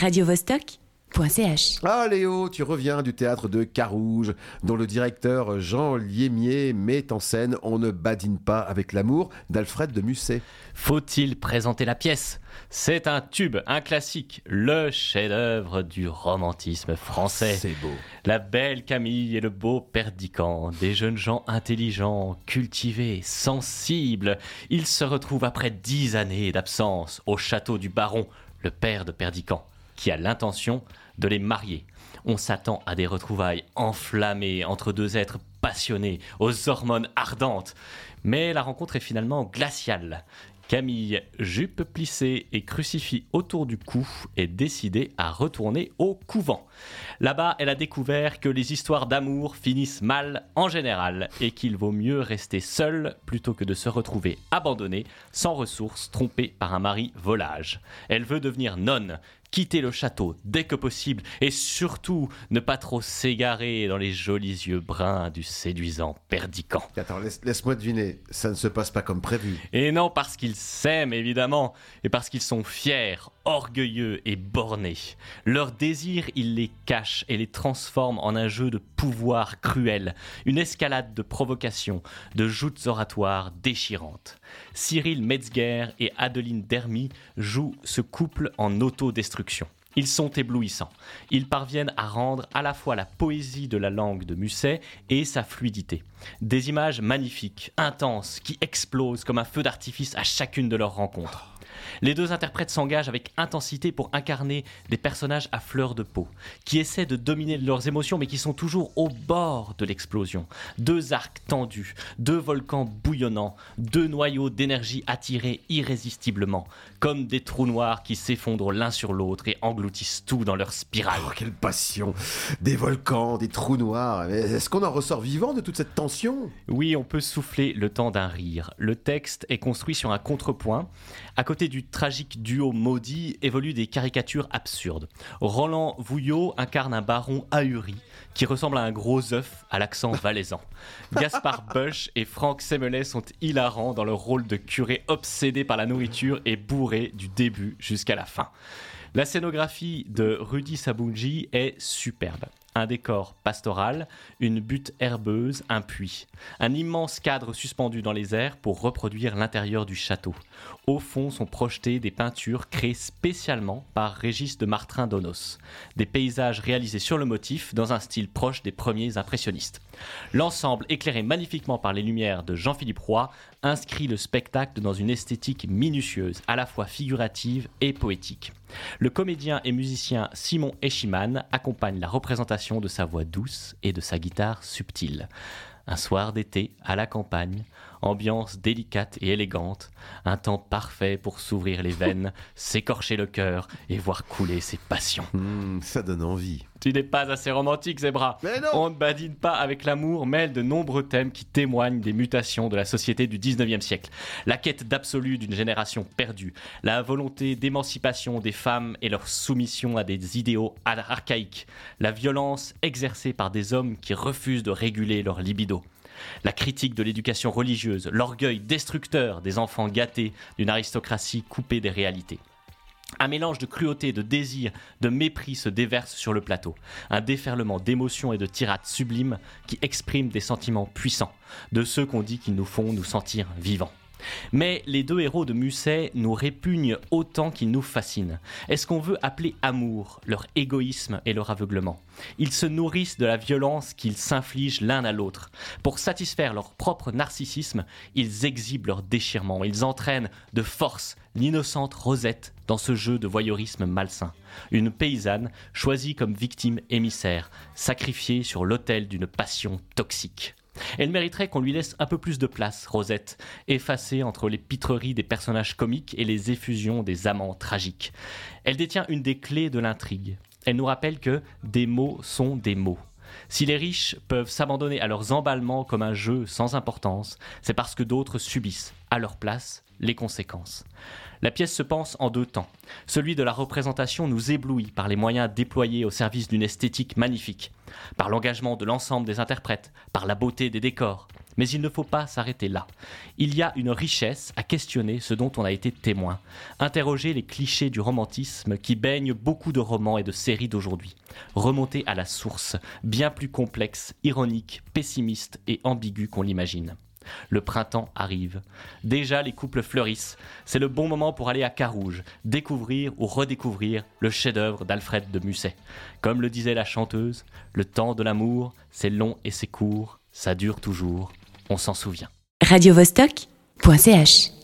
radiovostok.ch. Ah Léo, tu reviens du théâtre de Carouge, dont le directeur Jean Liémier met en scène On ne badine pas avec l'amour d'Alfred de Musset. Faut-il présenter la pièce? C'est un tube, un classique, le chef-d'œuvre du romantisme français. C'est beau. La belle Camille et le beau Perdican, des jeunes gens intelligents, cultivés, sensibles. Ils se retrouvent après dix années d'absence au château du baron, le père de Perdican, qui a l'intention de les marier. On s'attend à des retrouvailles enflammées entre deux êtres passionnés, aux hormones ardentes. Mais la rencontre est finalement glaciale. Camille, jupe plissée et crucifix autour du cou, est décidée à retourner au couvent. Là-bas, elle a découvert que les histoires d'amour finissent mal en général et qu'il vaut mieux rester seule plutôt que de se retrouver abandonnée, sans ressources, trompée par un mari volage. Elle veut devenir nonne, quitter le château dès que possible et surtout ne pas trop s'égarer dans les jolis yeux bruns du séduisant Perdican. Attends, laisse- laisse-moi deviner, ça ne se passe pas comme prévu. Et non parce qu'ils s'aiment évidemment, et parce qu'ils sont fiers, orgueilleux et bornés. Leur désir, ils les cachent et les transforment en un jeu de pouvoir cruel, une escalade de provocations, de joutes oratoires déchirantes. Cyril Metzger et Adeline Dermy jouent ce couple en autodestruction. Ils sont éblouissants. Ils parviennent à rendre à la fois la poésie de la langue de Musset et sa fluidité. Des images magnifiques, intenses, qui explosent comme un feu d'artifice à chacune de leurs rencontres. Les deux interprètes s'engagent avec intensité pour incarner des personnages à fleur de peau, qui essaient de dominer leurs émotions mais qui sont toujours au bord de l'explosion. Deux arcs tendus, deux volcans bouillonnants, deux noyaux d'énergie attirés irrésistiblement, comme des trous noirs qui s'effondrent l'un sur l'autre et engloutissent tout dans leur spirale. Oh, quelle passion Des volcans, des trous noirs. Est-ce qu'on en ressort vivant de toute cette tension? Oui, on peut souffler le temps d'un rire. Le texte est construit sur un contrepoint. À côté du tragique duo maudit évoluent des caricatures absurdes. Roland Vouillot incarne un baron ahuri qui ressemble à un gros œuf à l'accent valaisan. Gaspard Bush et Franck Semelet sont hilarants dans leur rôle de curé obsédé par la nourriture et bourré du début jusqu'à la fin. La scénographie de Rudy Sabunji est superbe. Un décor pastoral, une butte herbeuse, un puits. Un immense cadre suspendu dans les airs pour reproduire l'intérieur du château. Au fond sont projetées des peintures créées spécialement par Régis de Martrin Donos. Des paysages réalisés sur le motif dans un style proche des premiers impressionnistes. L'ensemble, éclairé magnifiquement par les lumières de Jean-Philippe Roy, inscrit le spectacle dans une esthétique minutieuse, à la fois figurative et poétique. Le comédien et musicien Simon Eschiman accompagne la représentation de sa voix douce et de sa guitare subtile. Un soir d'été à la campagne, ambiance délicate et élégante, un temps parfait pour s'ouvrir les veines, s'écorcher le cœur et voir couler ses passions. Hmm, Ça donne envie. Tu n'es pas assez romantique, Zebra. Mais non On ne badine pas avec l'amour mêle de nombreux thèmes qui témoignent des mutations de la société du 19e siècle. La quête d'absolu d'une génération perdue, la volonté d'émancipation des femmes et leur soumission à des idéaux ar- archaïques, la violence exercée par des hommes qui refusent de réguler leur libido. La critique de l'éducation religieuse, l'orgueil destructeur des enfants gâtés d'une aristocratie coupée des réalités. Un mélange de cruauté, de désir, de mépris se déverse sur le plateau. Un déferlement d'émotions et de tirades sublimes qui expriment des sentiments puissants, de ceux qu'on dit qu'ils nous font nous sentir vivants. Mais les deux héros de Musset nous répugnent autant qu'ils nous fascinent. Est-ce qu'on veut appeler amour leur égoïsme et leur aveuglement? Ils se nourrissent de la violence qu'ils s'infligent l'un à l'autre. Pour satisfaire leur propre narcissisme, ils exhibent leur déchirement. Ils entraînent de force l'innocente Rosette dans ce jeu de voyeurisme malsain. Une paysanne choisie comme victime émissaire, sacrifiée sur l'autel d'une passion toxique. Elle mériterait qu'on lui laisse un peu plus de place, Rosette, effacée entre les pitreries des personnages comiques et les effusions des amants tragiques. Elle détient une des clés de l'intrigue. Elle nous rappelle que des mots sont des mots. Si les riches peuvent s'abandonner à leurs emballements comme un jeu sans importance, c'est parce que d'autres subissent, à leur place les conséquences. La pièce se pense en deux temps. Celui de la représentation nous éblouit par les moyens déployés au service d'une esthétique magnifique, par l'engagement de l'ensemble des interprètes, par la beauté des décors. Mais il ne faut pas s'arrêter là. Il y a une richesse à questionner ce dont on a été témoin, interroger les clichés du romantisme qui baignent beaucoup de romans et de séries d'aujourd'hui, remonter à la source, bien plus complexe, ironique, pessimiste et ambiguë qu'on l'imagine. Le printemps arrive. Déjà, les couples fleurissent. C'est le bon moment pour aller à Carouge, découvrir ou redécouvrir le chef-d'œuvre d'Alfred de Musset. Comme le disait la chanteuse, le temps de l'amour, c'est long et c'est court, ça dure toujours, on s'en souvient. radiovostok.ch